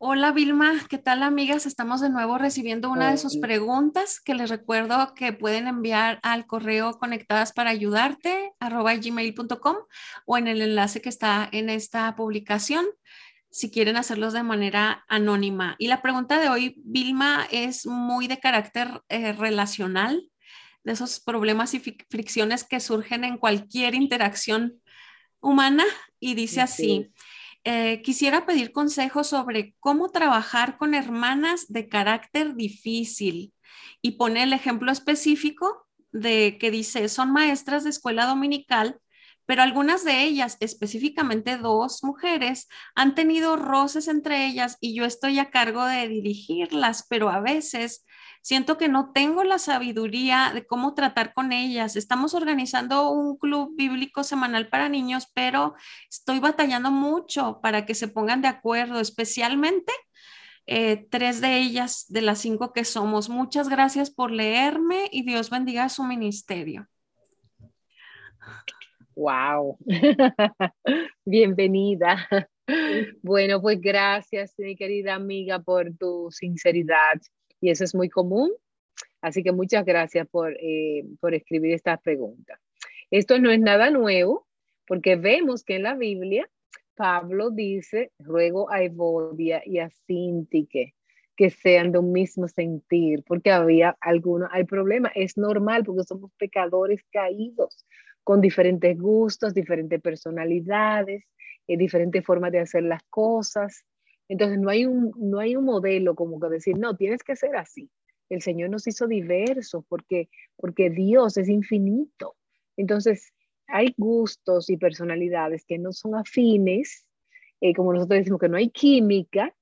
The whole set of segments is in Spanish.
Hola Vilma, ¿qué tal amigas? Estamos de nuevo recibiendo una de sus preguntas que les recuerdo que pueden enviar al correo conectadas para ayudarte arroba gmail.com o en el enlace que está en esta publicación si quieren hacerlos de manera anónima. Y la pregunta de hoy, Vilma, es muy de carácter eh, relacional, de esos problemas y fricciones que surgen en cualquier interacción humana y dice así. Eh, quisiera pedir consejos sobre cómo trabajar con hermanas de carácter difícil y pone el ejemplo específico de que dice, son maestras de escuela dominical, pero algunas de ellas, específicamente dos mujeres, han tenido roces entre ellas y yo estoy a cargo de dirigirlas, pero a veces siento que no tengo la sabiduría de cómo tratar con ellas. Estamos organizando un club bíblico semanal para niños, pero estoy batallando mucho para que se pongan de acuerdo, especialmente eh, tres de ellas, de las cinco que somos. Muchas gracias por leerme y Dios bendiga su ministerio. Wow, bienvenida. Bueno, pues gracias, mi querida amiga, por tu sinceridad y eso es muy común. Así que muchas gracias por, eh, por escribir esta pregunta. Esto no es nada nuevo, porque vemos que en la Biblia Pablo dice, ruego a Evodia y a Sintique que sean de un mismo sentir, porque había algunos, hay problemas, es normal porque somos pecadores caídos, con diferentes gustos, diferentes personalidades, eh, diferentes formas de hacer las cosas. Entonces no hay un, no hay un modelo como que decir, no, tienes que ser así. El Señor nos hizo diversos porque, porque Dios es infinito. Entonces hay gustos y personalidades que no son afines, eh, como nosotros decimos que no hay química,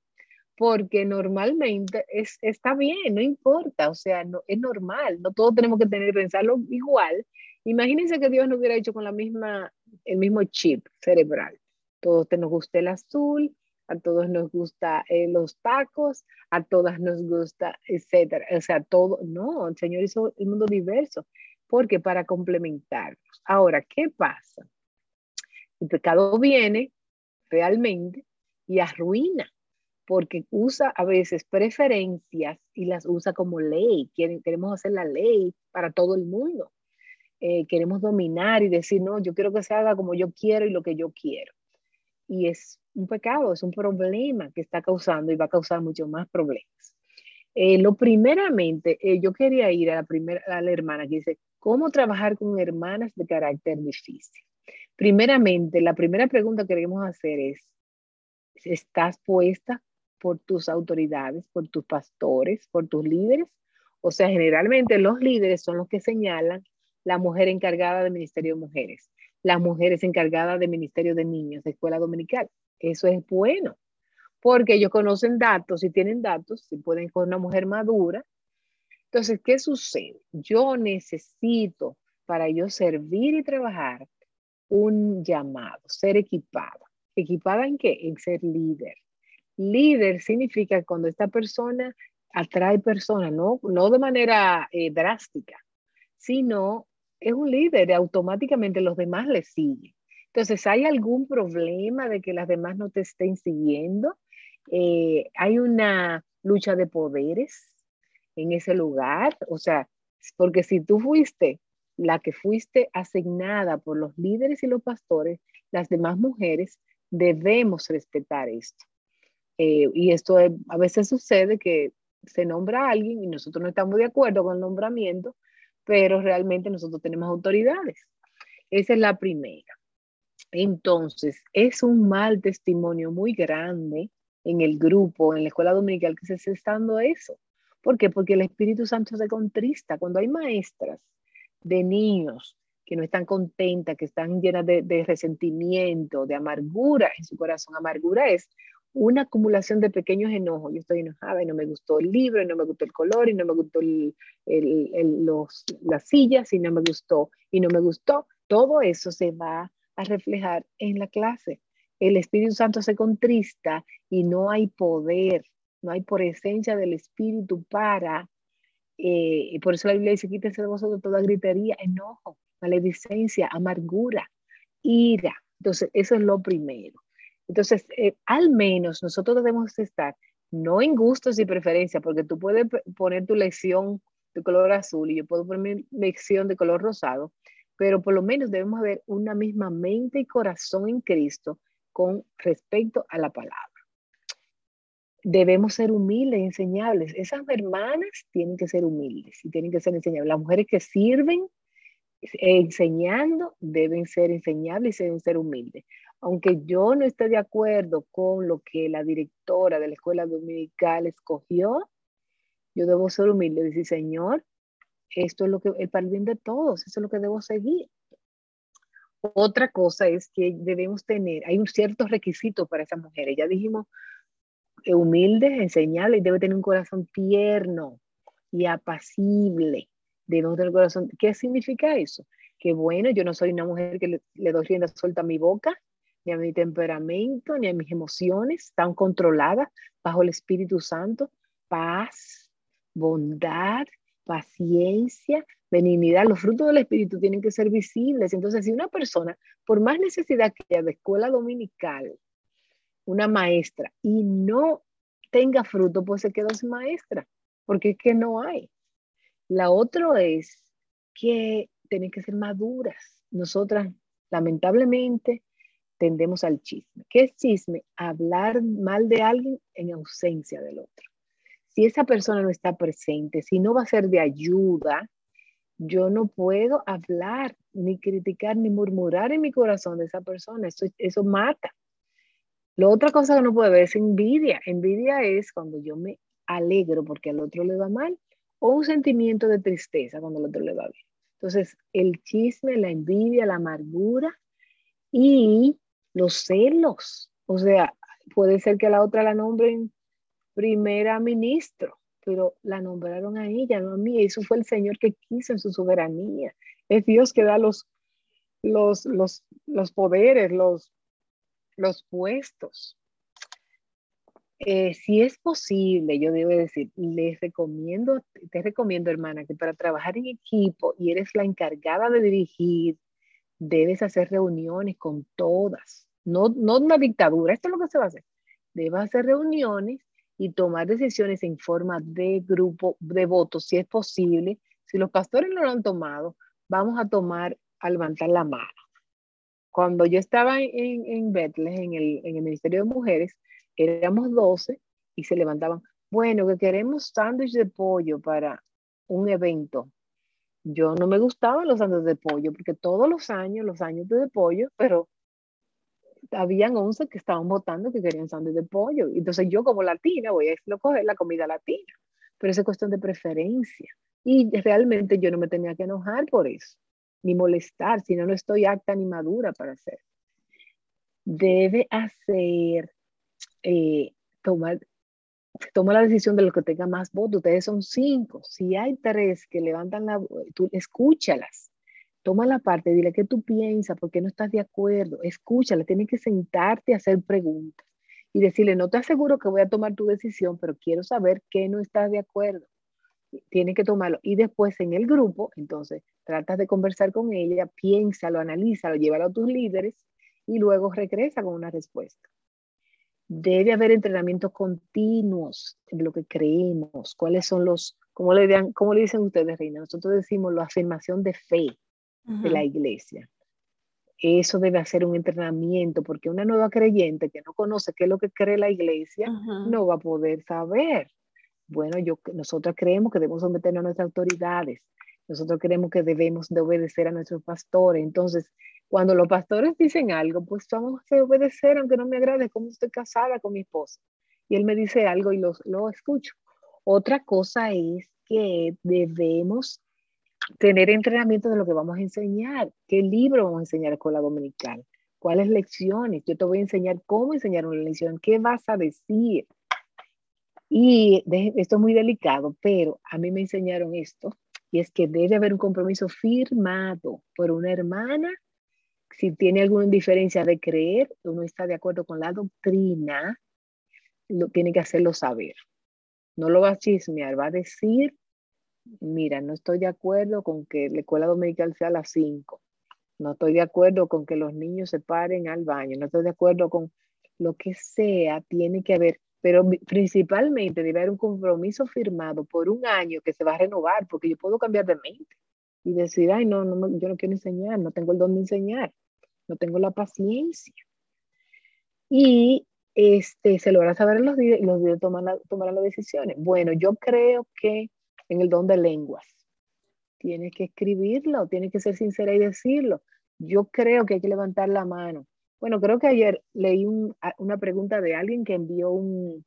porque normalmente es, está bien, no importa, o sea, no, es normal, no todos tenemos que tener, pensarlo igual. Imagínense que Dios nos hubiera hecho con la misma, el mismo chip cerebral. Todos nos gusta el azul, a todos nos gusta eh, los tacos, a todas nos gusta, etcétera. O sea, todo, no, el Señor hizo el mundo diverso, porque para complementarnos. Ahora, ¿qué pasa? El pecado viene realmente y arruina, porque usa a veces preferencias y las usa como ley. queremos hacer la ley para todo el mundo. Eh, queremos dominar y decir, no, yo quiero que se haga como yo quiero y lo que yo quiero y es un pecado, es un problema que está causando y va a causar muchos más problemas. Eh, lo primeramente, eh, yo quería ir a la primera, a la hermana que dice, ¿cómo trabajar con hermanas de carácter difícil? Primeramente, la primera pregunta que queremos hacer es, ¿estás puesta por tus autoridades, por tus pastores, por tus líderes? O sea, generalmente los líderes son los que señalan la mujer encargada del Ministerio de Mujeres las mujeres encargadas de Ministerio de Niños, de Escuela Dominical. Eso es bueno, porque ellos conocen datos y tienen datos, si pueden con una mujer madura. Entonces, ¿qué sucede? Yo necesito para yo servir y trabajar un llamado, ser equipada. ¿Equipada en qué? En ser líder. Líder significa cuando esta persona atrae personas, no, no de manera eh, drástica, sino es un líder, automáticamente los demás le siguen. Entonces, ¿hay algún problema de que las demás no te estén siguiendo? Eh, ¿Hay una lucha de poderes en ese lugar? O sea, porque si tú fuiste la que fuiste asignada por los líderes y los pastores, las demás mujeres debemos respetar esto. Eh, y esto a veces sucede que se nombra a alguien y nosotros no estamos de acuerdo con el nombramiento, pero realmente nosotros tenemos autoridades. Esa es la primera. Entonces, es un mal testimonio muy grande en el grupo, en la escuela dominical, que se esté dando eso. ¿Por qué? Porque el Espíritu Santo se contrista. Cuando hay maestras de niños que no están contentas, que están llenas de resentimiento, de amargura en su corazón, amargura es una acumulación de pequeños enojos. Yo estoy enojada y no me gustó el libro, y no me gustó el color, y no me gustó el, los, las sillas, y no me gustó, y no me gustó. Todo eso se va a reflejar en la clase. El Espíritu Santo se contrista y no hay poder, no hay por esencia del Espíritu para, eh, y por eso la Biblia dice, quítese de vosotros toda gritería, enojo, maledicencia, amargura, ira. Entonces, eso es lo primero. Entonces, eh, al menos nosotros debemos estar no en gustos y preferencias, porque tú puedes poner tu lección de color azul y yo puedo poner mi lección de color rosado, pero por lo menos debemos ver una misma mente y corazón en Cristo con respecto a la palabra. Debemos ser humildes enseñables. Esas hermanas tienen que ser humildes y tienen que ser enseñables. Las mujeres que sirven enseñando deben ser enseñables y deben ser humildes. Aunque yo no esté de acuerdo con lo que la directora de la escuela dominical escogió, yo debo ser humilde y decir, Señor, esto es lo que el bien de todos, eso es lo que debo seguir. Otra cosa es que debemos tener, hay un cierto requisito para esas mujeres. Ya dijimos, eh, humilde, enseñable y debe tener un corazón tierno y apacible. Debemos tener corazón. ¿Qué significa eso? Que bueno, yo no soy una mujer que le, le doy rienda suelta a mi boca, ni a mi temperamento, ni a mis emociones, están controladas bajo el Espíritu Santo, paz, bondad, paciencia, benignidad. Los frutos del Espíritu tienen que ser visibles. Entonces, si una persona, por más necesidad que haya de escuela dominical, una maestra, y no tenga fruto, pues se quedó sin maestra, porque es que no hay. La otra es que tienen que ser maduras. Nosotras, lamentablemente, tendemos al chisme. ¿Qué es chisme? Hablar mal de alguien en ausencia del otro. Si esa persona no está presente, si no va a ser de ayuda, yo no puedo hablar, ni criticar, ni murmurar en mi corazón de esa persona. Eso, eso mata. La otra cosa que no puede ver es envidia. Envidia es cuando yo me alegro porque al otro le va mal o un sentimiento de tristeza cuando al otro le va bien. Entonces, el chisme, la envidia, la amargura y los celos. O sea, puede ser que a la otra la nombren primera ministro, pero la nombraron a ella, no a mí. Eso fue el Señor que quiso en su soberanía. Es Dios que da los, los, los, los poderes, los, los puestos. Eh, si es posible, yo debo decir, les recomiendo, te recomiendo, hermana, que para trabajar en equipo y eres la encargada de dirigir, debes hacer reuniones con todas, no, no una dictadura, esto es lo que se va a hacer. Debes hacer reuniones y tomar decisiones en forma de grupo de votos, si es posible. Si los pastores no lo han tomado, vamos a tomar, a levantar la mano. Cuando yo estaba en, en Bethlehem, en el, en el Ministerio de Mujeres, éramos 12 y se levantaban, bueno, que queremos sándwich de pollo para un evento. Yo no me gustaban los sándwiches de pollo, porque todos los años, los años de pollo, pero habían 11 que estaban votando que querían sándwich de pollo. Entonces yo como latina voy a coger la comida latina, pero es cuestión de preferencia. Y realmente yo no me tenía que enojar por eso, ni molestar, si no, no estoy acta ni madura para hacer. Debe hacer, eh, tomar, toma la decisión de lo que tenga más votos. Ustedes son cinco. Si hay tres que levantan la voz, tú escúchalas toma la parte, dile qué tú piensas, por qué no estás de acuerdo, escúchala, tienes que sentarte a hacer preguntas y decirle, no te aseguro que voy a tomar tu decisión, pero quiero saber qué no estás de acuerdo. Tienes que tomarlo. Y después en el grupo, entonces, tratas de conversar con ella, piénsalo, analízalo, llévalo a tus líderes y luego regresa con una respuesta. Debe haber entrenamientos continuos en lo que creemos, cuáles son los, como le, cómo le dicen ustedes, Reina, nosotros decimos la afirmación de fe de la iglesia. Eso debe hacer un entrenamiento, porque una nueva creyente que no conoce qué es lo que cree la iglesia, no va a poder saber. Bueno, yo, nosotros creemos que debemos someternos a nuestras autoridades. Nosotros creemos que debemos de obedecer a nuestros pastores. Entonces, cuando los pastores dicen algo, pues vamos a obedecer, aunque no me agrade, como estoy casada con mi esposa. Y él me dice algo y lo, lo escucho. Otra cosa es que debemos tener entrenamiento de lo que vamos a enseñar, qué libro vamos a enseñar a escuela dominical, cuáles lecciones. Yo te voy a enseñar cómo enseñar una lección, qué vas a decir. Y esto es muy delicado, pero a mí me enseñaron esto, y es que debe haber un compromiso firmado por una hermana. Si tiene alguna diferencia de creer o no está de acuerdo con la doctrina, lo, tiene que hacerlo saber. No lo va a chismear, va a decir mira, no estoy de acuerdo con que la escuela dominical sea a las 5, no estoy de acuerdo con que los niños se paren al baño, no estoy de acuerdo con lo que sea, tiene que haber, pero principalmente debe haber un compromiso firmado por un año que se va a renovar, porque yo puedo cambiar de mente y decir, ay, no, yo no quiero enseñar, no tengo el don de enseñar, no tengo la paciencia. Y este, se logra saber en los días los días tomarán las decisiones. Bueno, yo creo que en el don de lenguas, tienes que escribirlo, tienes que ser sincera y decirlo. Yo creo que hay que levantar la mano. Bueno, creo que ayer leí una pregunta de alguien que envió un,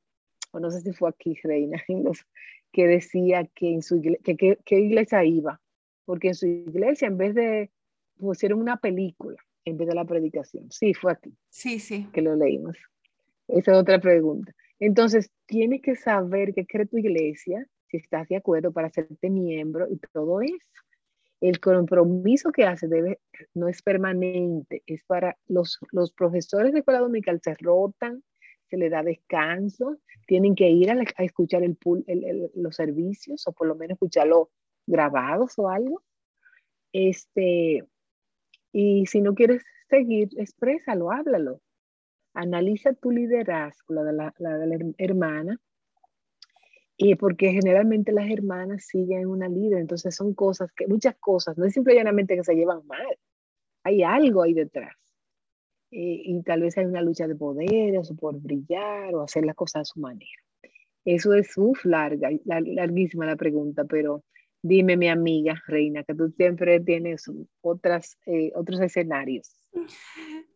o no sé si fue aquí, Reina, que decía que en su iglesia, que, iglesia iba, porque en su iglesia en vez de pusieron una película en vez de la predicación. Sí, fue aquí. Sí, sí. Que lo leímos. Esa es otra pregunta. Entonces, tienes que saber qué cree tu iglesia, si estás de acuerdo para hacerte miembro y todo eso. El compromiso que hace debe, no es permanente, es para los, los profesores de escuela dominical se rotan, se le da descanso, tienen que ir a, escuchar el, el, los servicios o por lo menos escucharlo grabados o algo. Este, y si no quieres seguir, exprésalo, háblalo. Analiza tu liderazgo, la de la, de la hermana, y porque generalmente las hermanas siguen una líder, entonces son cosas que, muchas cosas, no es simplemente que se llevan mal, hay algo ahí detrás. Eh, y tal vez hay una lucha de poderes o por brillar o hacer las cosas a su manera. Eso es, uff, larga, larguísima la pregunta, pero dime mi amiga Reina, que tú siempre tienes otras, eh, otros escenarios.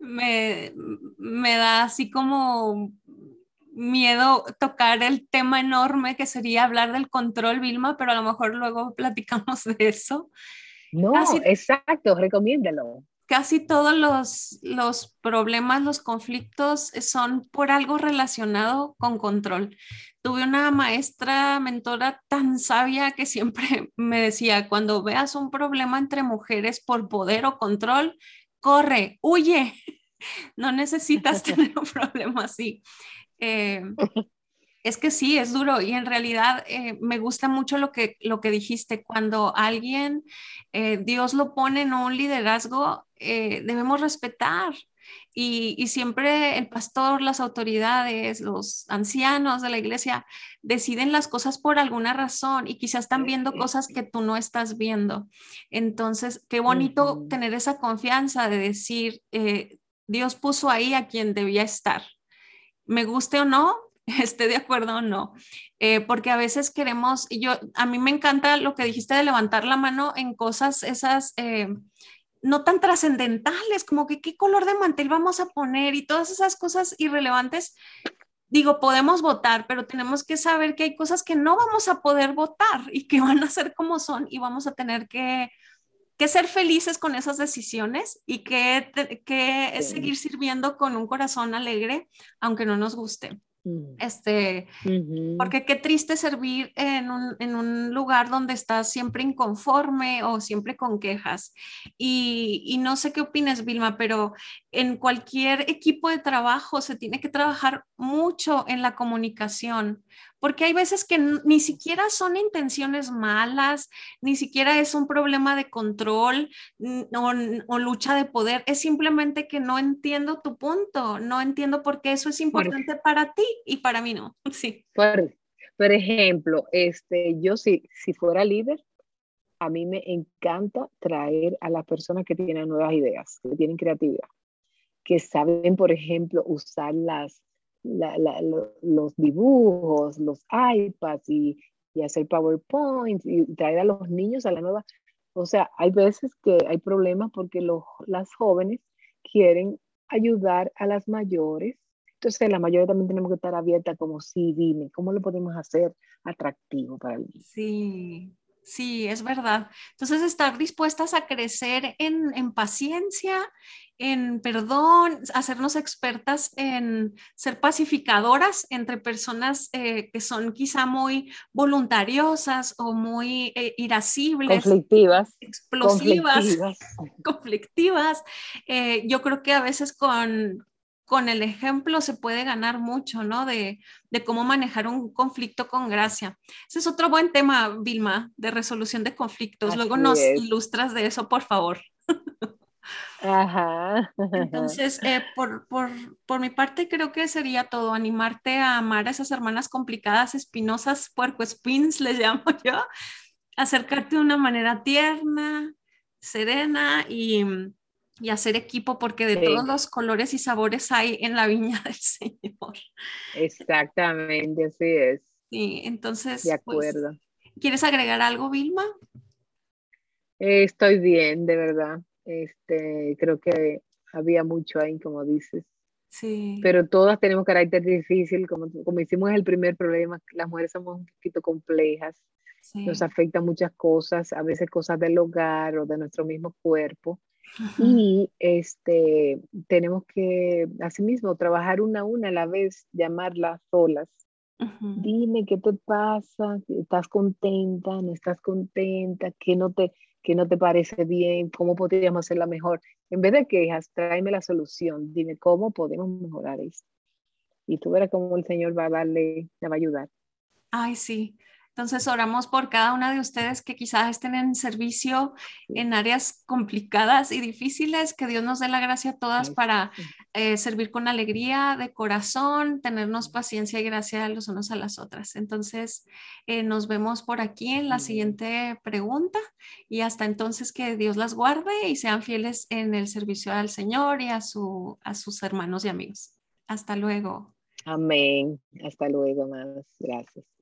Me, me da así como miedo tocar el tema enorme que sería hablar del control, Vilma, pero a lo mejor luego platicamos de eso. No, exacto, recomiéndalo. Casi todos los, los problemas, los conflictos son por algo relacionado con control. Tuve una maestra, mentora tan sabia que siempre me decía, cuando veas un problema entre mujeres por poder o control, corre, huye. No necesitas tener un problema así. Eh, es que sí, es duro y en realidad eh, me gusta mucho lo que, lo que dijiste, cuando alguien, eh, Dios lo pone en un liderazgo, debemos respetar. Y, y, siempre el pastor, las autoridades, los ancianos de la iglesia deciden las cosas por alguna razón y quizás están viendo cosas que tú no estás viendo. Entonces, qué bonito tener esa confianza de decir, Dios puso ahí a quien debía estar me guste o no, esté de acuerdo o no, eh, porque a veces queremos, y yo, a mí me encanta lo que dijiste de levantar la mano en cosas esas eh, no tan trascendentales, como que qué color de mantel vamos a poner y todas esas cosas irrelevantes. Digo, podemos votar, pero tenemos que saber que hay cosas que no vamos a poder votar y que van a ser como son y vamos a tener que que ser felices con esas decisiones y que, que seguir sirviendo con un corazón alegre, aunque no nos guste. Mm. Este, porque qué triste servir en un, en un, lugar donde estás siempre inconforme o siempre con quejas. Y, y, no sé qué opines, Vilma, pero en cualquier equipo de trabajo se tiene que trabajar mucho en la comunicación, porque hay veces que ni siquiera son intenciones malas, ni siquiera es un problema de control o, lucha de poder, es simplemente que no entiendo tu punto, no entiendo por qué eso es importante para ti y para mí no. Sí. Por, por ejemplo, este, yo si, si fuera líder, a mí me encanta traer a las personas que tienen nuevas ideas, que tienen creatividad, que saben, por ejemplo, usar las los dibujos, los iPads y, hacer PowerPoint y traer a los niños a la nueva. O sea, hay veces que hay problemas porque los, las jóvenes quieren ayudar a las mayores. Entonces, las mayores también tenemos que estar abiertas como, sí, dime, ¿cómo lo podemos hacer atractivo para el niño? Sí, Sí, es verdad. Entonces, estar dispuestas a crecer en, en, paciencia, en perdón, hacernos expertas en ser pacificadoras entre personas eh, que son quizá muy voluntariosas o muy eh, irascibles. Conflictivas. Explosivas. Conflictivas. Eh, yo creo que a veces con, con el ejemplo se puede ganar mucho, ¿no? De, cómo manejar un conflicto con gracia. Ese es otro buen tema, Vilma, de resolución de conflictos. Luego nos ilustras de eso, por favor. Ajá. Entonces, eh, por, por, por, mi parte, creo que sería todo, animarte a amar a esas hermanas complicadas, espinosas, puercoespins, les llamo yo, acercarte de una manera tierna, serena y, y hacer equipo, porque de todos los colores y sabores hay en la viña del Señor. Exactamente, así es. Sí, entonces. De pues, acuerdo. ¿Quieres agregar algo, Vilma? estoy bien, de verdad. Este, creo que había mucho ahí, como dices. Sí. Pero todas tenemos carácter difícil, como, como hicimos el primer problema, las mujeres somos un poquito complejas, nos afectan muchas cosas, a veces cosas del hogar o de nuestro mismo cuerpo. Y este, tenemos que, asimismo, trabajar una a una a la vez, llamarlas solas. Dime qué te pasa, estás contenta, no estás contenta, qué no te, que no te parece bien, cómo podríamos hacerla mejor. En vez de quejas, tráeme la solución, dime cómo podemos mejorar esto. Y tú verás cómo el Señor va a darle, te va a ayudar. Ay, sí. Entonces oramos por cada una de ustedes que quizás estén en servicio en áreas complicadas y difíciles, que Dios nos dé la gracia a todas para eh, servir con alegría de corazón, tenernos paciencia y gracia los unos a las otras. Entonces eh, nos vemos por aquí en la siguiente pregunta y hasta entonces que Dios las guarde y sean fieles en el servicio al Señor y a, su, a sus hermanos y amigos. Hasta luego. Amén. Hasta luego, más. Gracias.